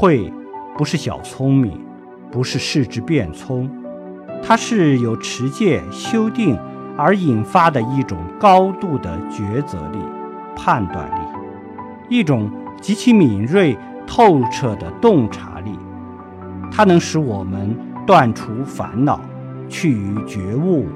慧不是小聪明不是世之变聪它是由持戒修定而引发的一种高度的抉择力判断力一种极其敏锐透彻的洞察力它能使我们断除烦恼去于觉悟